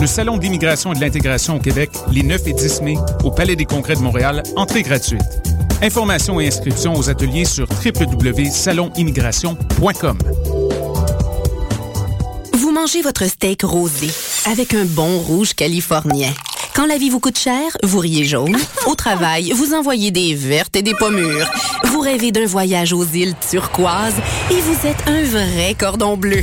le Salon d'immigration et de l'intégration au Québec, les 9 et 10 mai, au Palais des Congrès de Montréal, entrée gratuite. Informations et inscriptions aux ateliers sur www.salonimmigration.com. Vous mangez votre steak rosé avec un bon rouge californien. Quand la vie vous coûte cher, vous riez jaune. Au travail, vous envoyez des vertes et des pommures. Vous rêvez d'un voyage aux îles turquoises et vous êtes un vrai cordon bleu.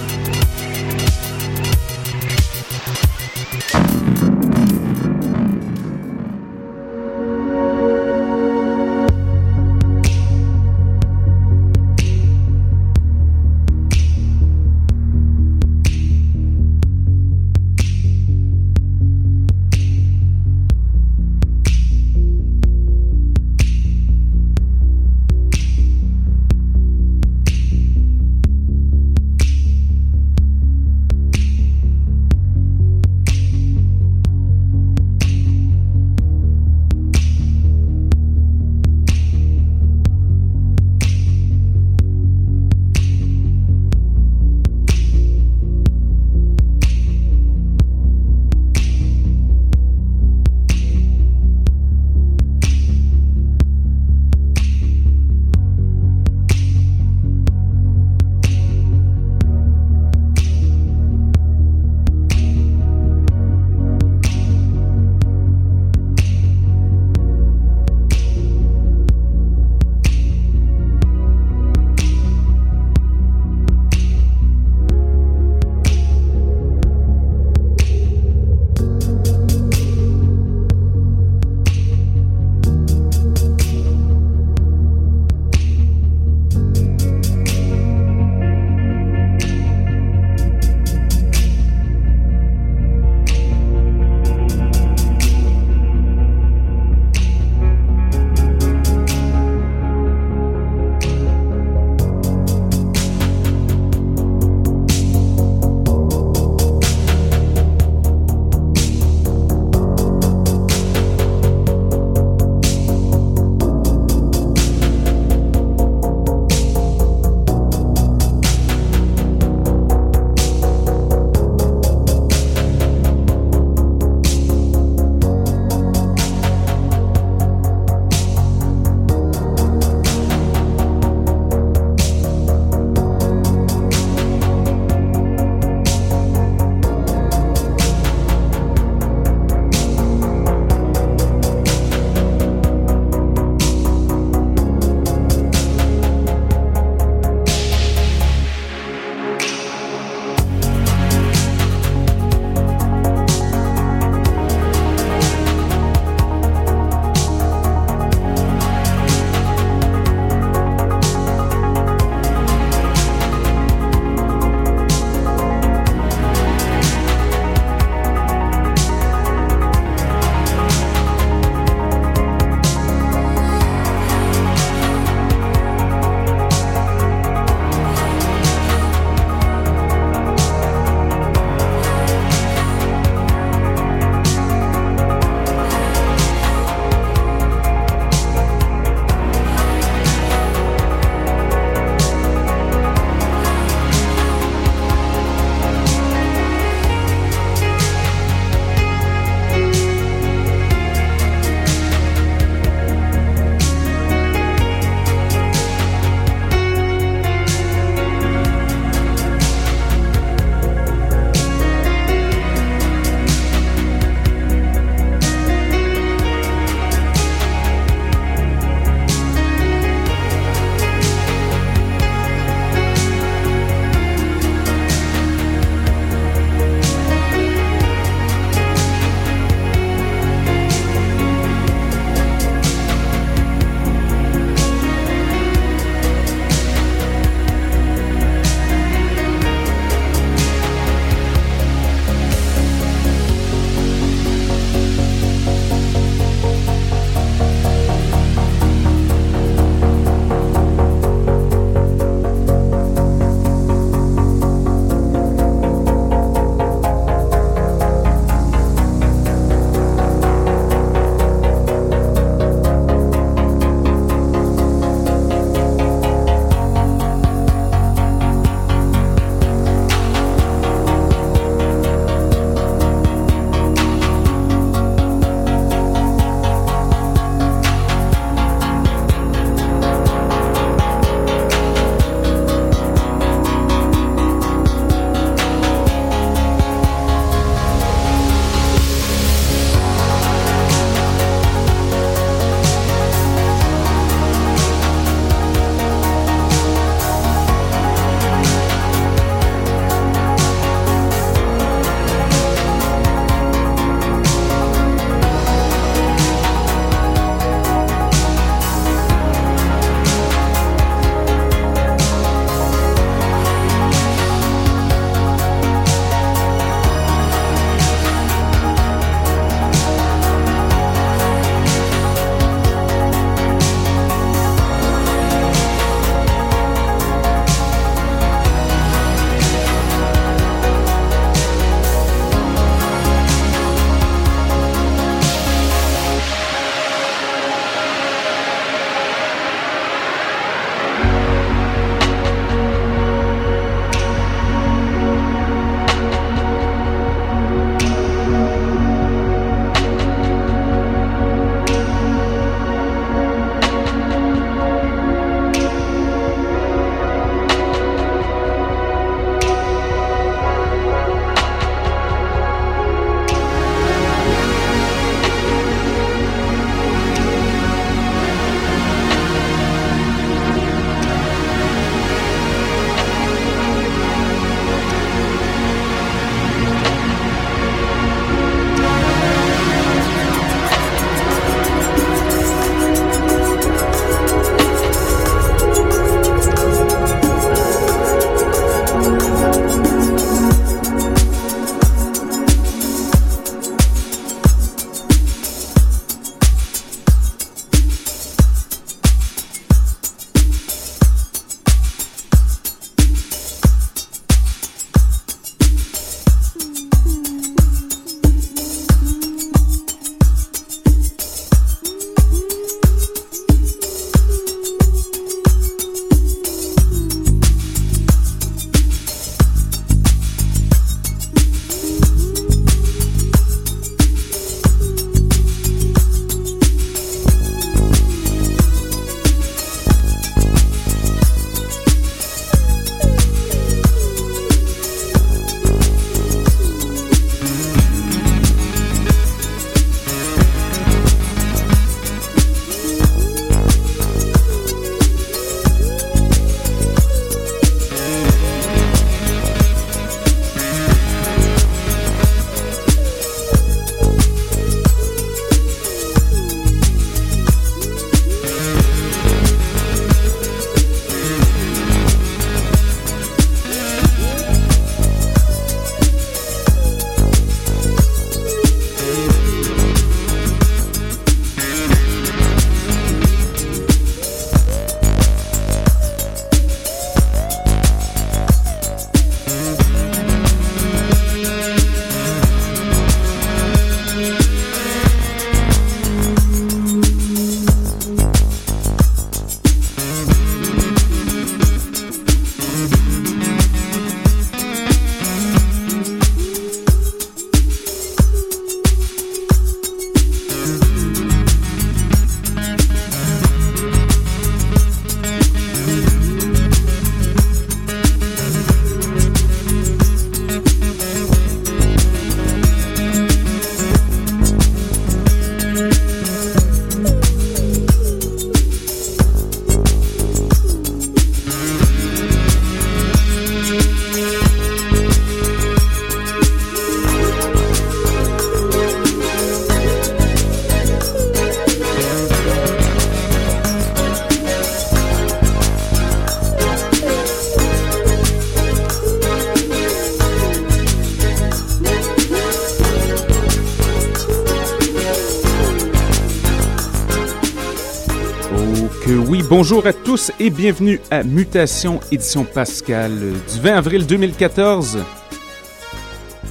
Bonjour à tous et bienvenue à Mutation édition Pascal du 20 avril 2014.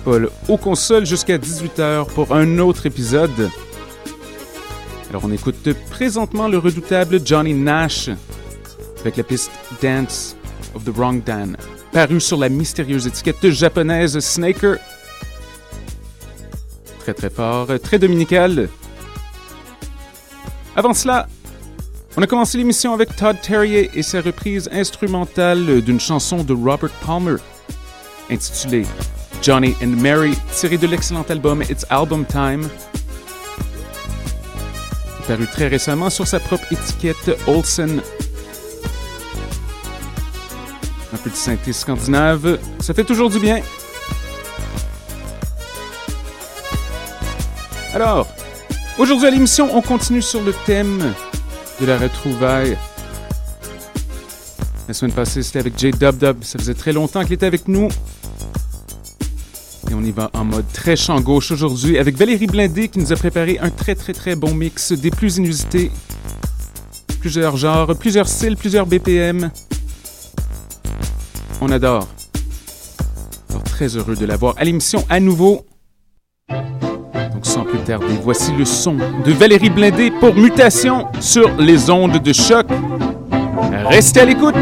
Paul au console jusqu'à 18h pour un autre épisode. Alors on écoute présentement le redoutable Johnny Nash avec la piste Dance of the Wrong Dan, paru sur la mystérieuse étiquette japonaise Snaker. Très très fort, très dominical. Avant cela, on a commencé l'émission avec Todd Terrier et sa reprise instrumentale d'une chanson de Robert Palmer, intitulée Johnny and Mary, tirée de l'excellent album It's Album Time, paru très récemment sur sa propre étiquette Olsen. Un de synthé scandinave, ça fait toujours du bien. Alors, aujourd'hui à l'émission, on continue sur le thème de la retrouvaille. La semaine passée, c'était avec J Dub Dub. Ça faisait très longtemps qu'il était avec nous. Et on y va en mode très champ gauche aujourd'hui avec Valérie Blindé qui nous a préparé un très très très bon mix des plus inusités. Plusieurs genres, plusieurs styles, plusieurs BPM. On adore. Alors très heureux de l'avoir à l'émission à nouveau. Voici le son de Valérie Blindé pour Mutation sur les ondes de choc. Restez à l'écoute!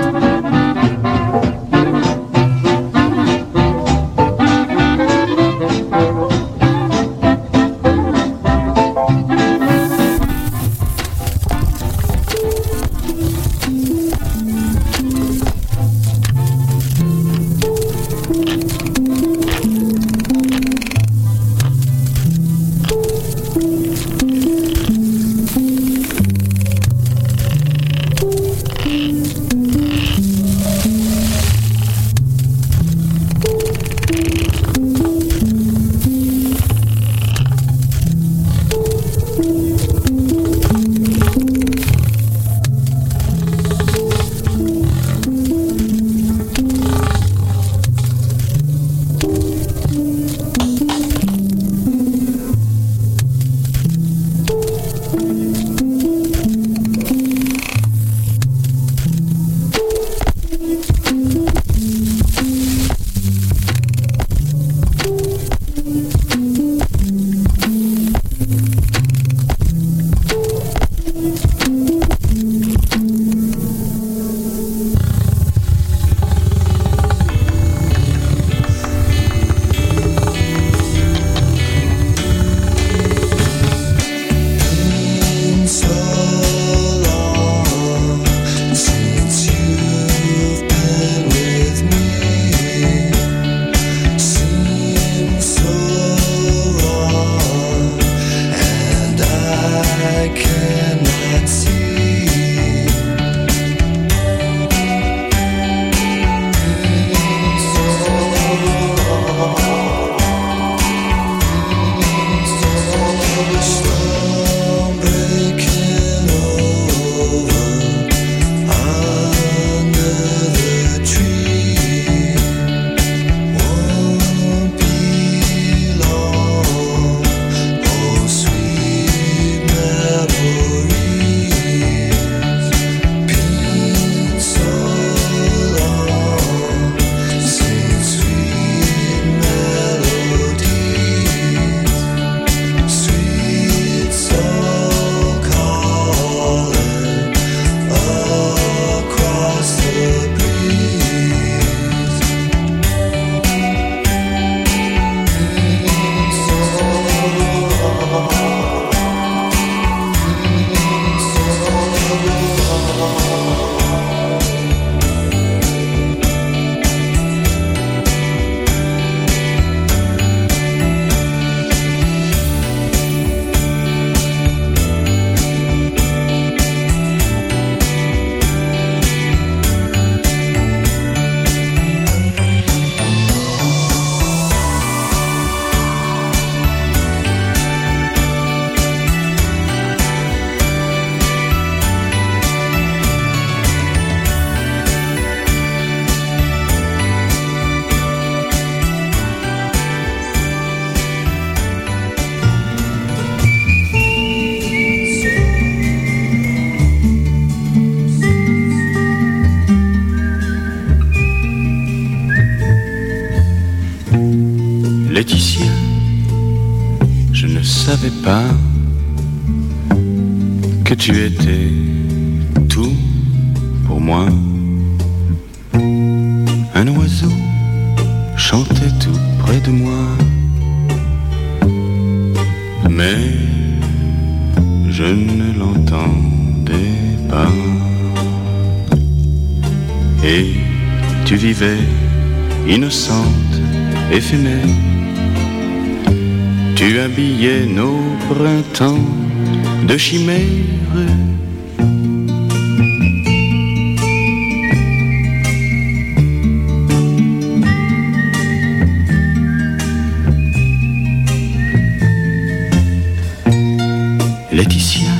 Laetitia,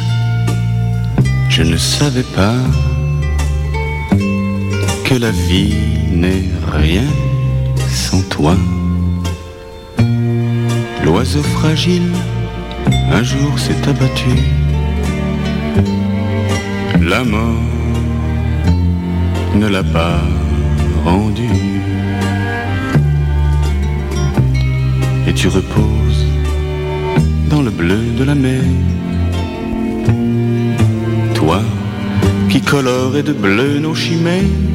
je ne savais pas que la vie n'est rien sans toi. L'oiseau fragile un jour s'est abattu. La mort ne l'a pas rendu. Et tu reposes dans le bleu de la mer. Qui colore de bleu nos chimères.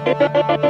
Thank you.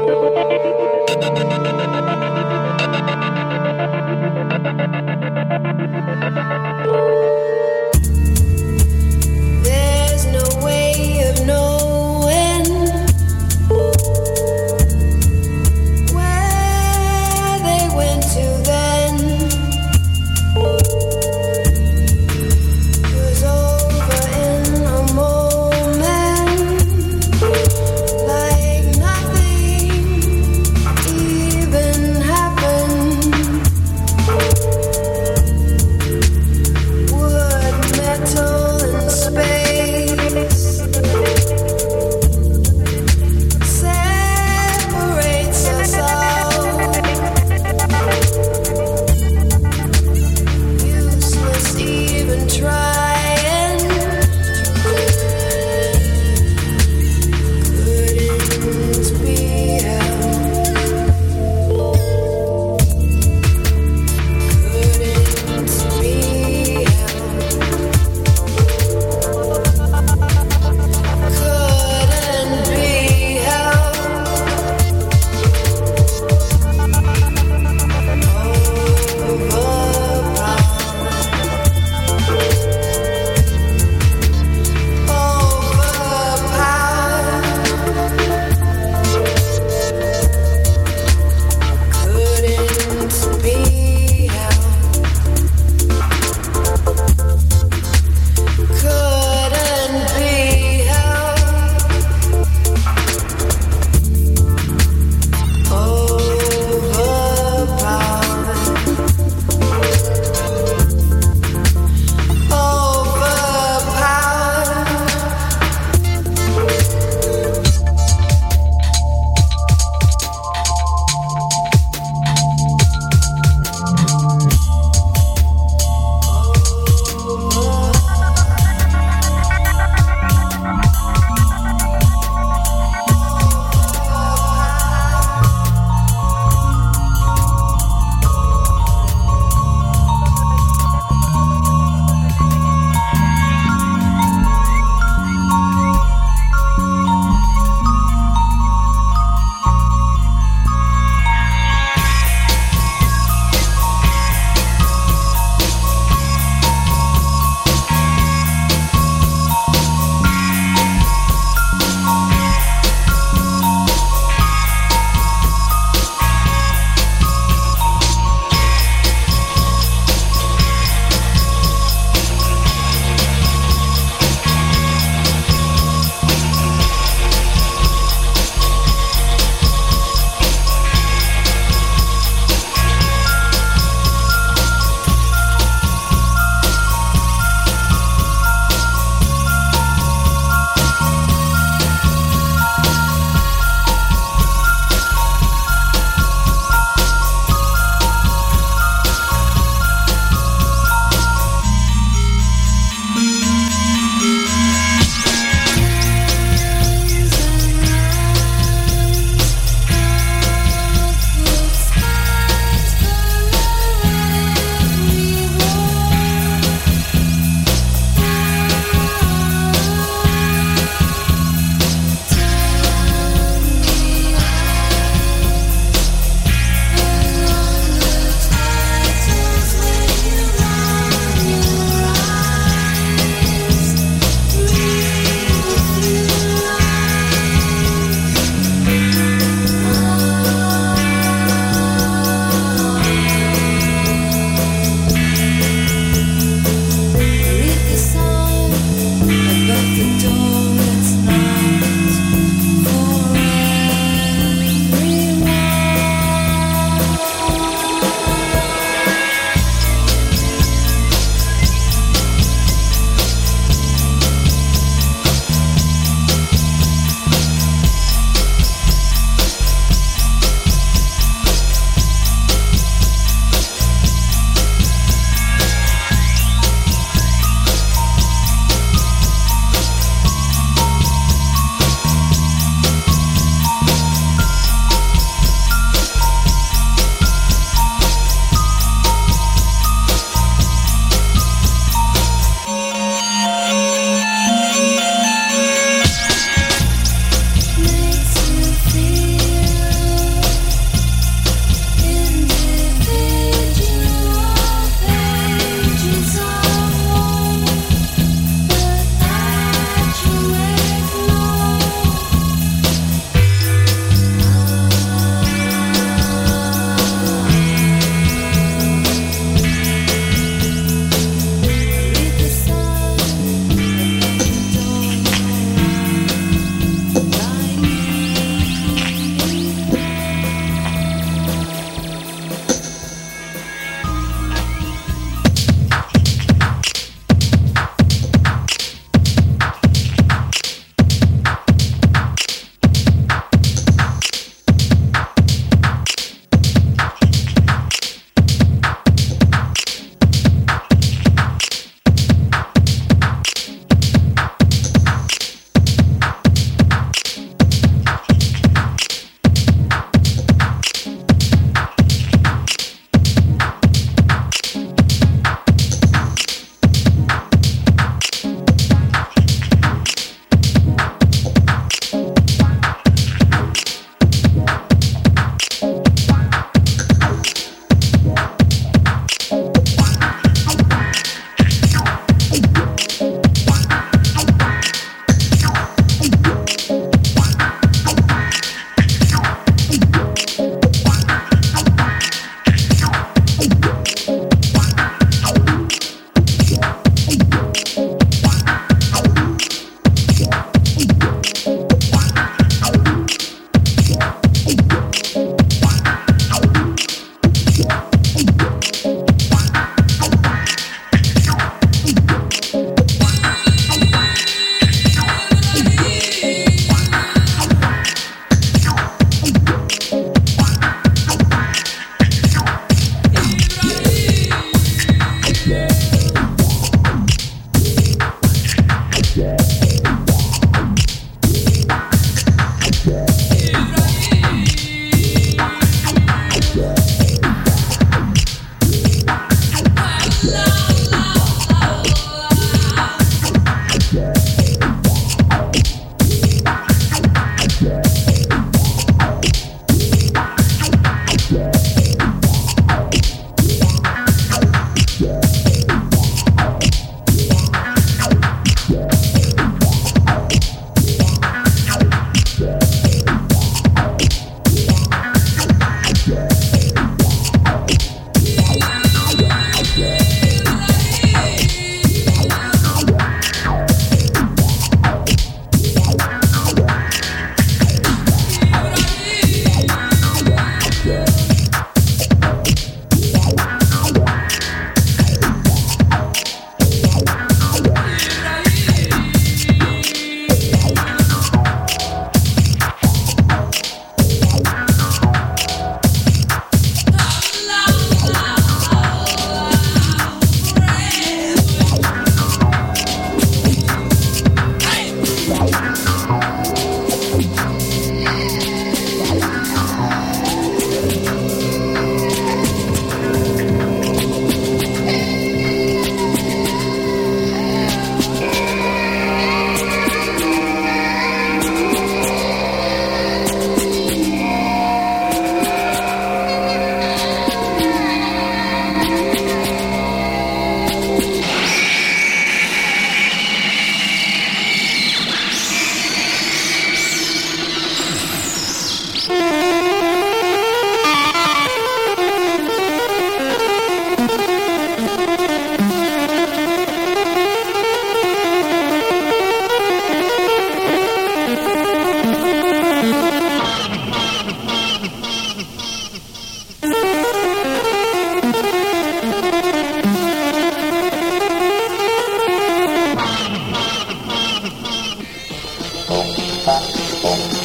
pa, pom.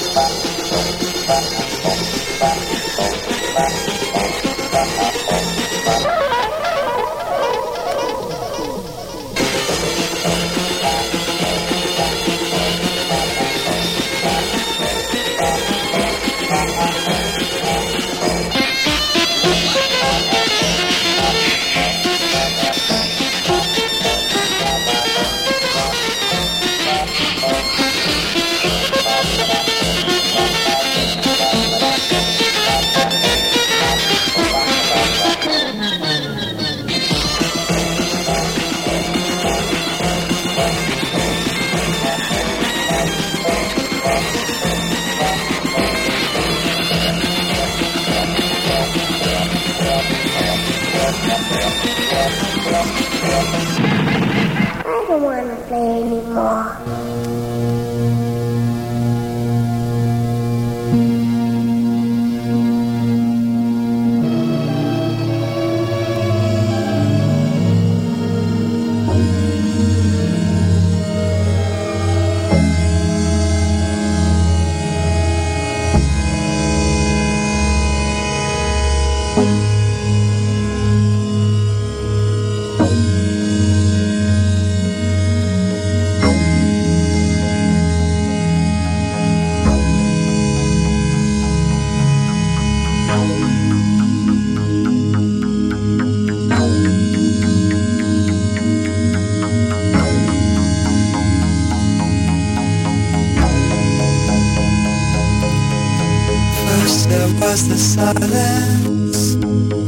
Silence.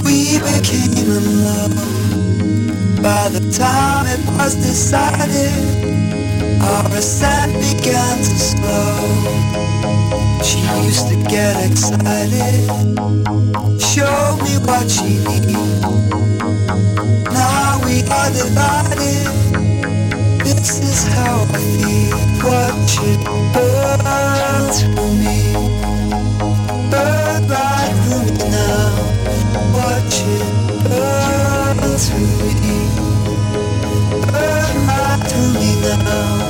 We became in love. By the time it was decided, our ascent began to slow. She used to get excited, show me what she needs. Now we are divided. This is how I feel. What should burn through me? Burn through me. Burn right me now.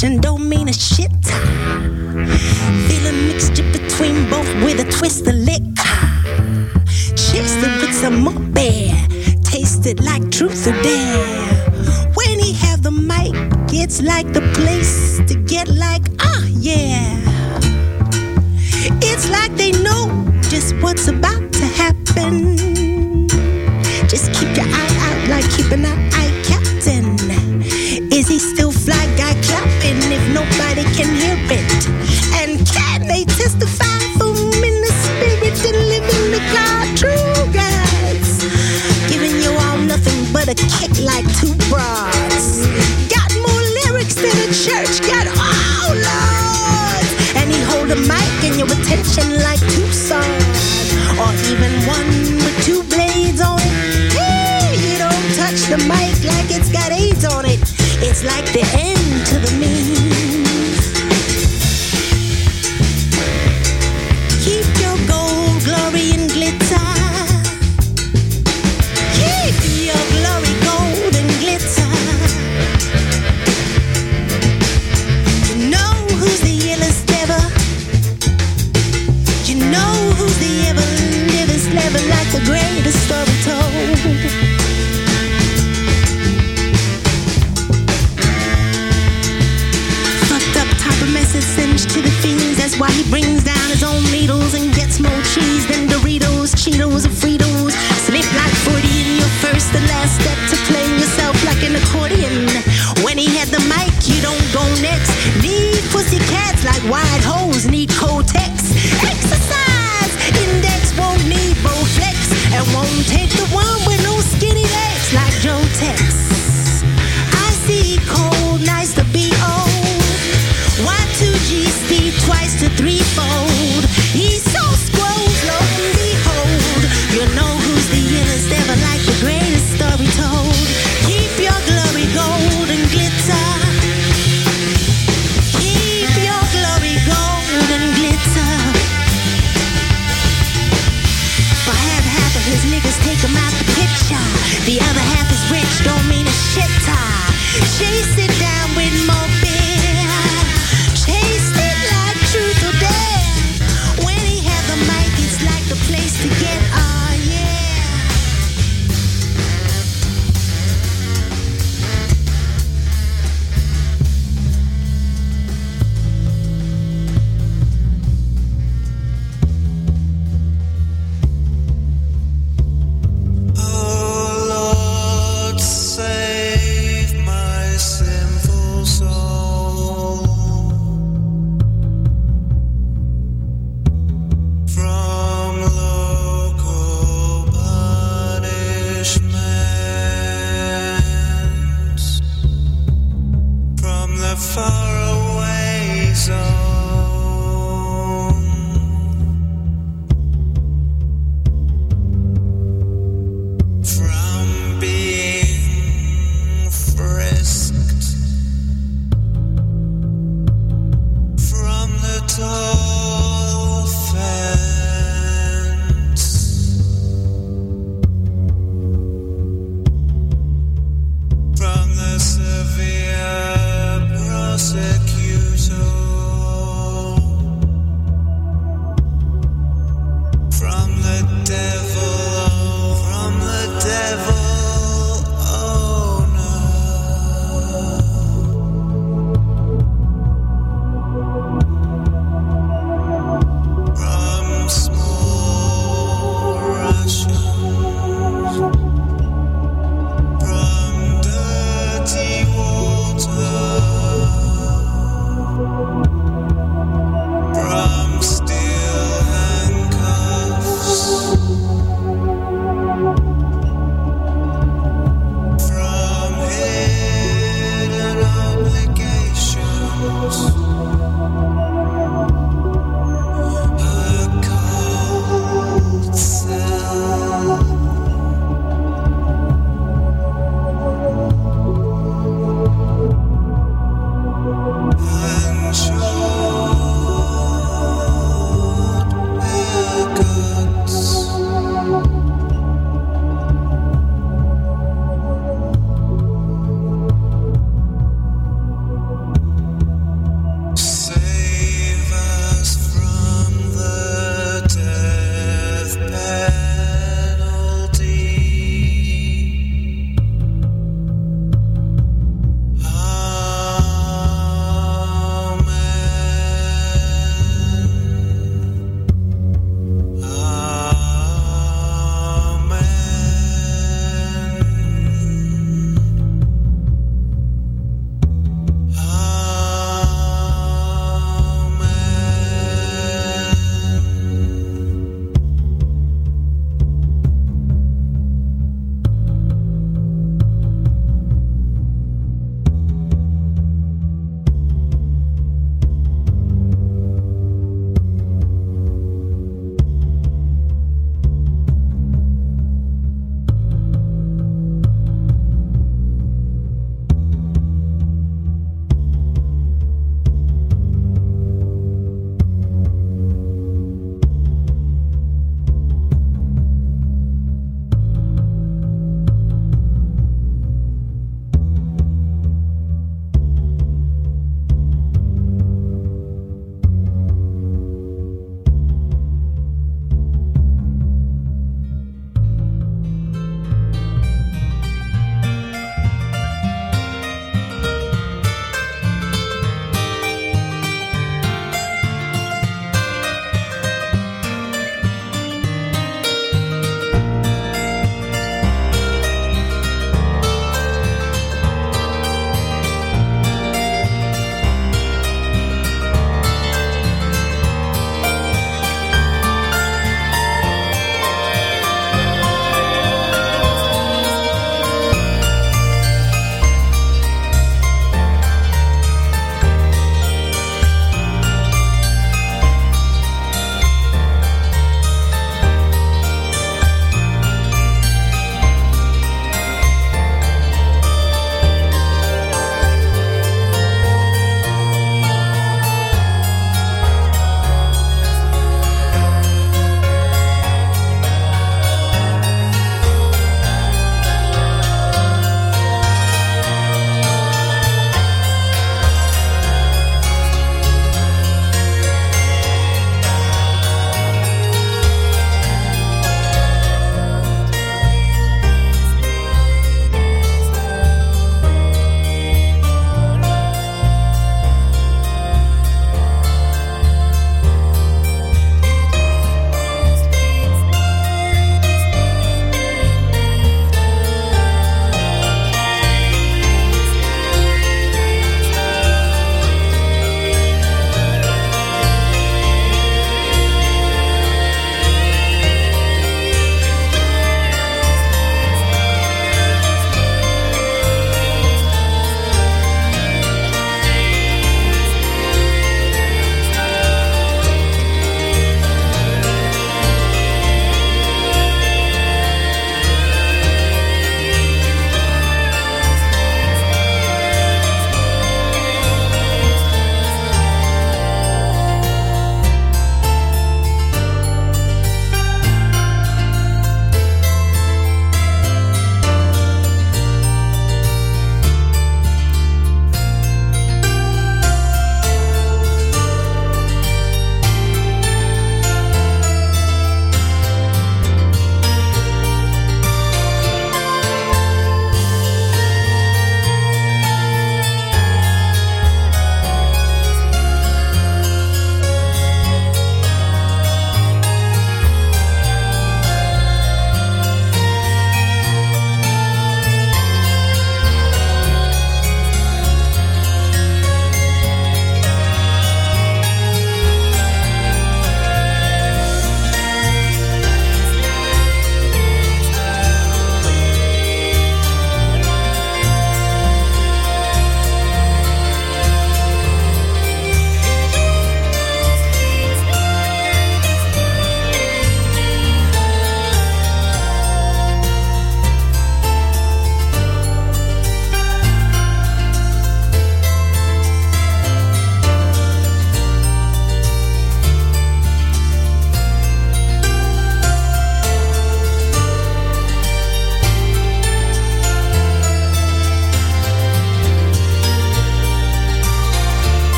don't mean a shit.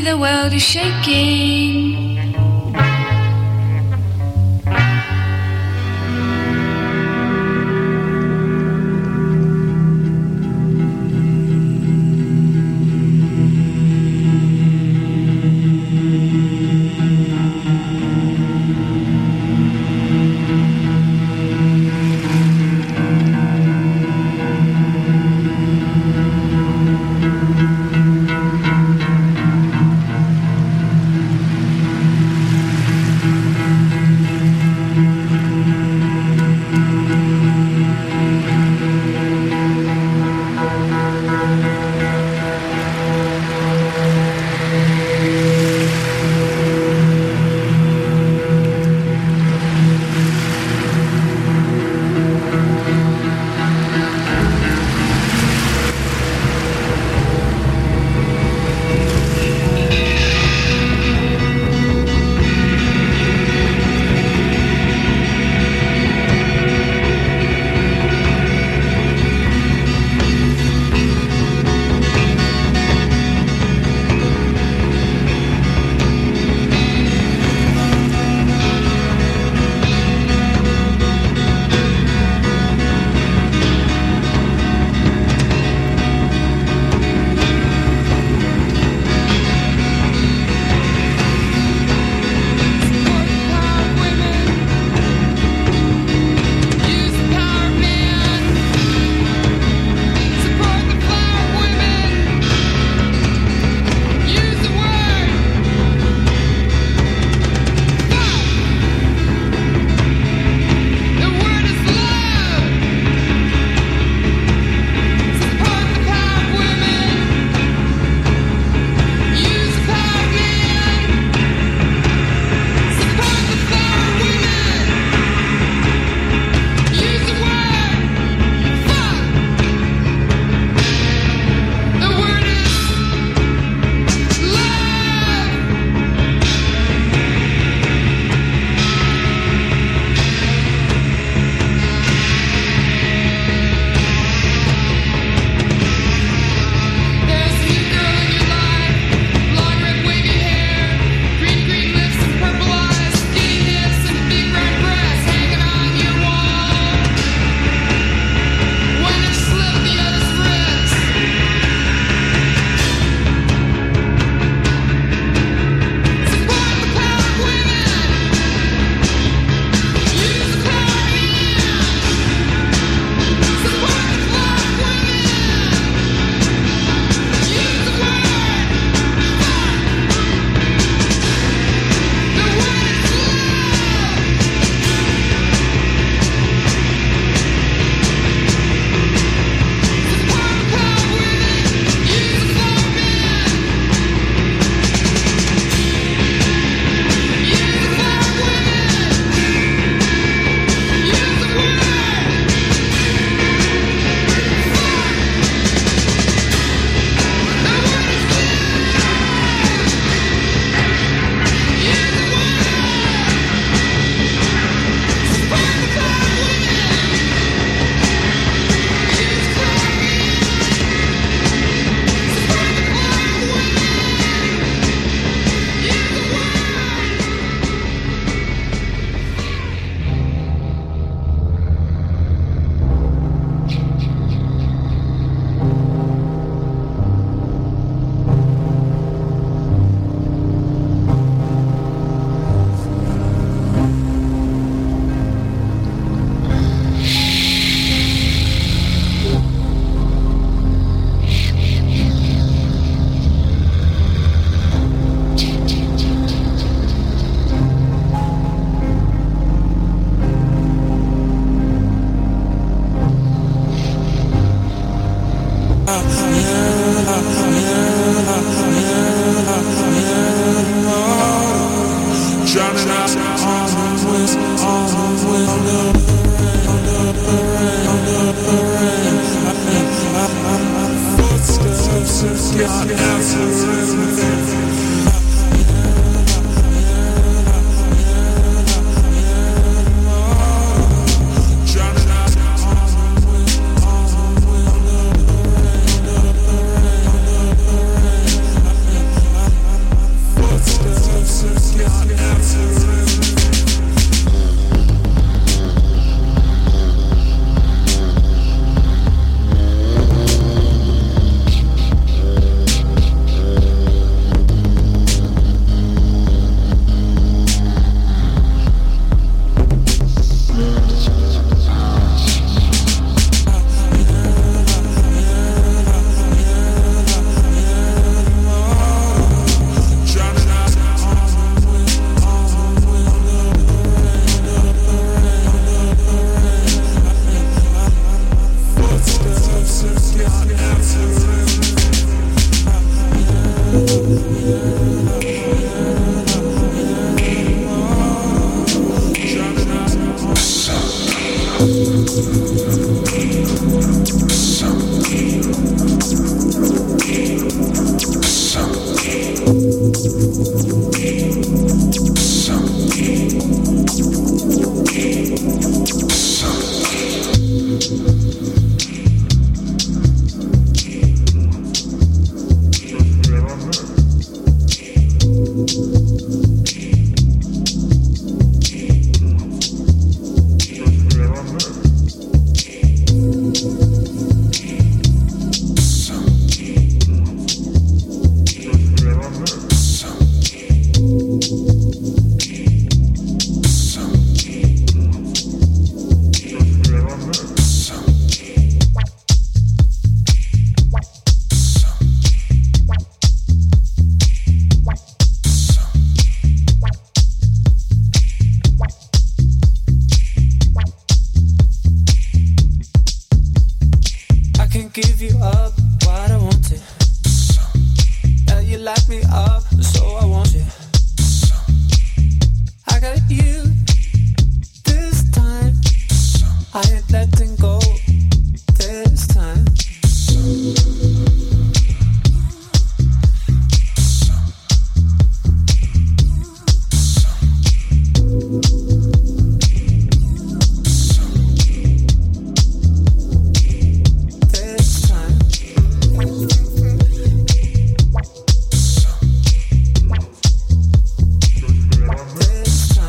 The world is shaking.